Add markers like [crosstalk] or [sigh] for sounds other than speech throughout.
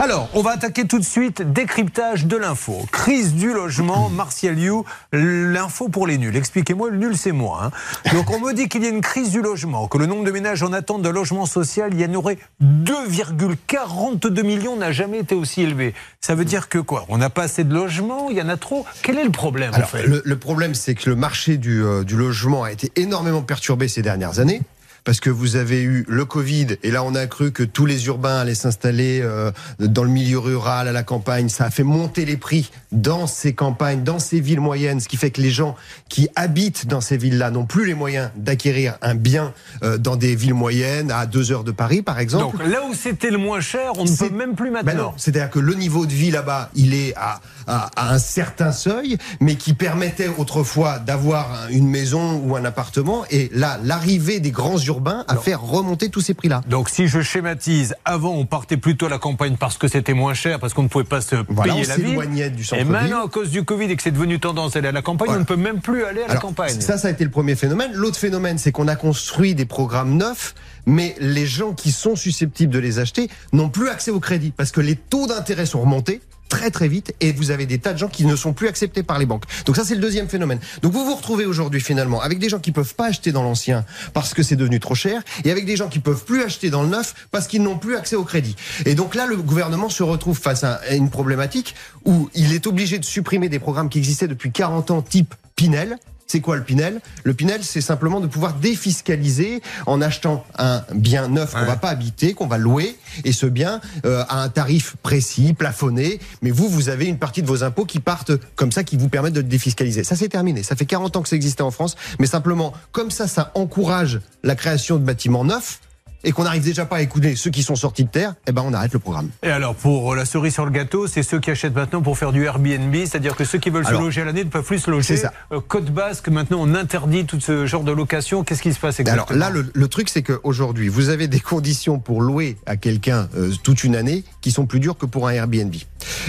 Alors, on va attaquer tout de suite décryptage de l'info. Crise du logement, [clears throat] Martial You, l'info pour les nuls. Expliquez-moi, le nul c'est moi. Hein. Donc on me dit qu'il y a une crise du logement, que le nombre de ménages en attente de logement social, il y en aurait 2,42 millions, n'a jamais été aussi élevé. Ça veut dire que quoi? On n'a pas assez de logements, il y en a trop? Quel est le problème en fait? le, problème, c'est que le marché du, euh, du logement a été énormément perturbé ces dernières années parce que vous avez eu le Covid et là on a cru que tous les urbains allaient s'installer euh, dans le milieu rural, à la campagne. Ça a fait monter les prix dans ces campagnes, dans ces villes moyennes, ce qui fait que les gens qui habitent dans ces villes-là n'ont plus les moyens d'acquérir un bien euh, dans des villes moyennes à deux heures de Paris, par exemple. Donc là où c'était le moins cher, on ne peut même plus ben maintenant. c'est-à-dire que le niveau de vie là-bas, il est à, à, à, un certain seuil, mais qui permettait autrefois d'avoir une maison ou un appartement. Et là, l'arrivée des grands urbains à faire remonter tous ces prix-là. Donc si je schématise, avant on partait plutôt à la campagne parce que c'était moins cher, parce qu'on ne pouvait pas se payer la vie. Du et maintenant à cause du Covid et que c'est devenu tendance d'aller à la campagne, on ne peut même plus aller à la campagne. Ça, ça a été le premier phénomène. L'autre phénomène, c'est qu'on a construit des programmes neufs mais les gens qui sont susceptibles de les acheter n'ont plus accès au crédit parce que les taux d'intérêt sont remontés très très vite et vous avez des tas de gens qui ne sont plus acceptés par les banques. Donc ça c'est le deuxième phénomène. Donc vous vous retrouvez aujourd'hui finalement avec des gens qui peuvent pas acheter dans l'ancien parce que c'est devenu trop cher et avec des gens qui peuvent plus acheter dans le neuf parce qu'ils n'ont plus accès au crédit. Et donc là le gouvernement se retrouve face à une problématique où il est obligé de supprimer des programmes qui existaient depuis 40 ans type Pinel c'est quoi le Pinel? Le Pinel, c'est simplement de pouvoir défiscaliser en achetant un bien neuf qu'on va pas habiter, qu'on va louer, et ce bien euh, à un tarif précis, plafonné. Mais vous, vous avez une partie de vos impôts qui partent comme ça, qui vous permettent de défiscaliser. Ça, c'est terminé. Ça fait 40 ans que ça existait en France, mais simplement, comme ça, ça encourage la création de bâtiments neufs et qu'on n'arrive déjà pas à écouter ceux qui sont sortis de terre, eh ben on arrête le programme. Et alors pour la cerise sur le gâteau, c'est ceux qui achètent maintenant pour faire du Airbnb, c'est-à-dire que ceux qui veulent se loger à l'année ne peuvent plus se loger. Ça. Euh, Côte Basque, maintenant on interdit tout ce genre de location. Qu'est-ce qui se passe exactement Alors là, le, truc c'est qu'aujourd'hui, vous avez des conditions pour louer à quelqu'un euh, toute une année qui sont plus dures que pour un Airbnb.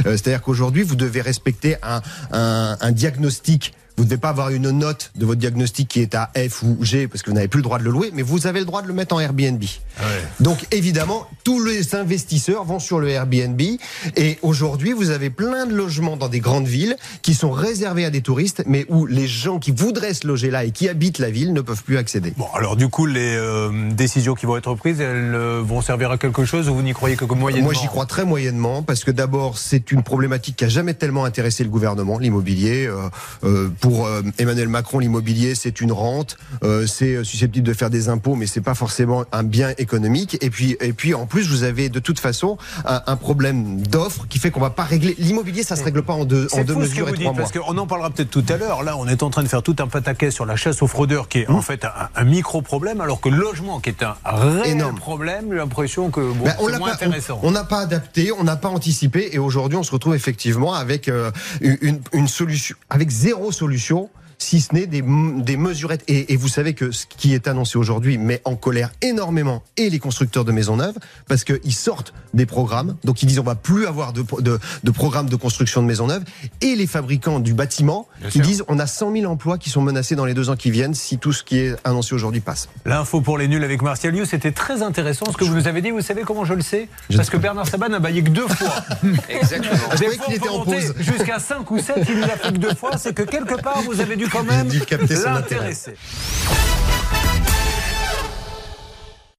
Euh, c'est-à-dire qu'aujourd'hui, vous devez respecter un, un, un diagnostic vous ne devez pas avoir une note de votre diagnostic qui est à F ou G parce que vous n'avez plus le droit de le louer, mais vous avez le droit de le mettre en Airbnb. Ah Donc évidemment, tous les investisseurs vont sur le Airbnb et aujourd'hui, vous avez plein de logements dans des grandes villes qui sont réservés à des touristes, mais où les gens qui voudraient se loger là et qui habitent la ville ne peuvent plus accéder. Bon, alors du coup, les euh, décisions qui vont être prises, elles euh, vont servir à quelque chose ou vous n'y croyez que moyennement? Moi, j'y crois très moyennement parce que d'abord, c'est une problématique qui a jamais tellement intéressé le gouvernement, l'immobilier. Euh, pour pour euh, Emmanuel Macron, l'immobilier, c'est une rente, euh, c'est euh, susceptible de faire des impôts, mais c'est pas forcément un bien économique. Et puis, et puis en plus, vous avez de toute façon un, problème d'offre qui fait qu'on va pas régler. L'immobilier, ça se règle pas en deux, en deux mesures et trois mois. Parce qu'on en parlera peut-être tout à l'heure. Là, on est en train de faire tout un pataquet sur la chasse aux fraudeurs, qui est en mmh. fait un, micro problème, alors que le logement, qui est un réel problème, j'ai l'impression que bon, ben, c'est moins intéressant. On n'a pas adapté, on n'a pas anticipé, et aujourd'hui, on se retrouve effectivement avec une, une solution, avec zéro solution solution si ce n'est des, des mesurettes. Et, vous savez que ce qui est annoncé aujourd'hui met en colère énormément et les constructeurs de maisons neuves parce qu'ils sortent des programmes. Donc ils disent on va plus avoir de, de, de programmes de construction de maisons neuves et les fabricants du bâtiment qui disent on a 100 000 emplois qui sont menacés dans les deux ans qui viennent si tout ce qui est annoncé aujourd'hui passe. L'info pour les nuls avec Martial Liu, c'était très intéressant ce que vous nous avez dit. Vous savez comment je le sais? Parce que Bernard Saban n'a baillé que deux fois. [laughs] Exactement. Je qu'il était en pause. Jusqu'à 5 ou 7, il l'a fait que deux fois. C'est que quelque part, vous avez dû quand même l'intéresser.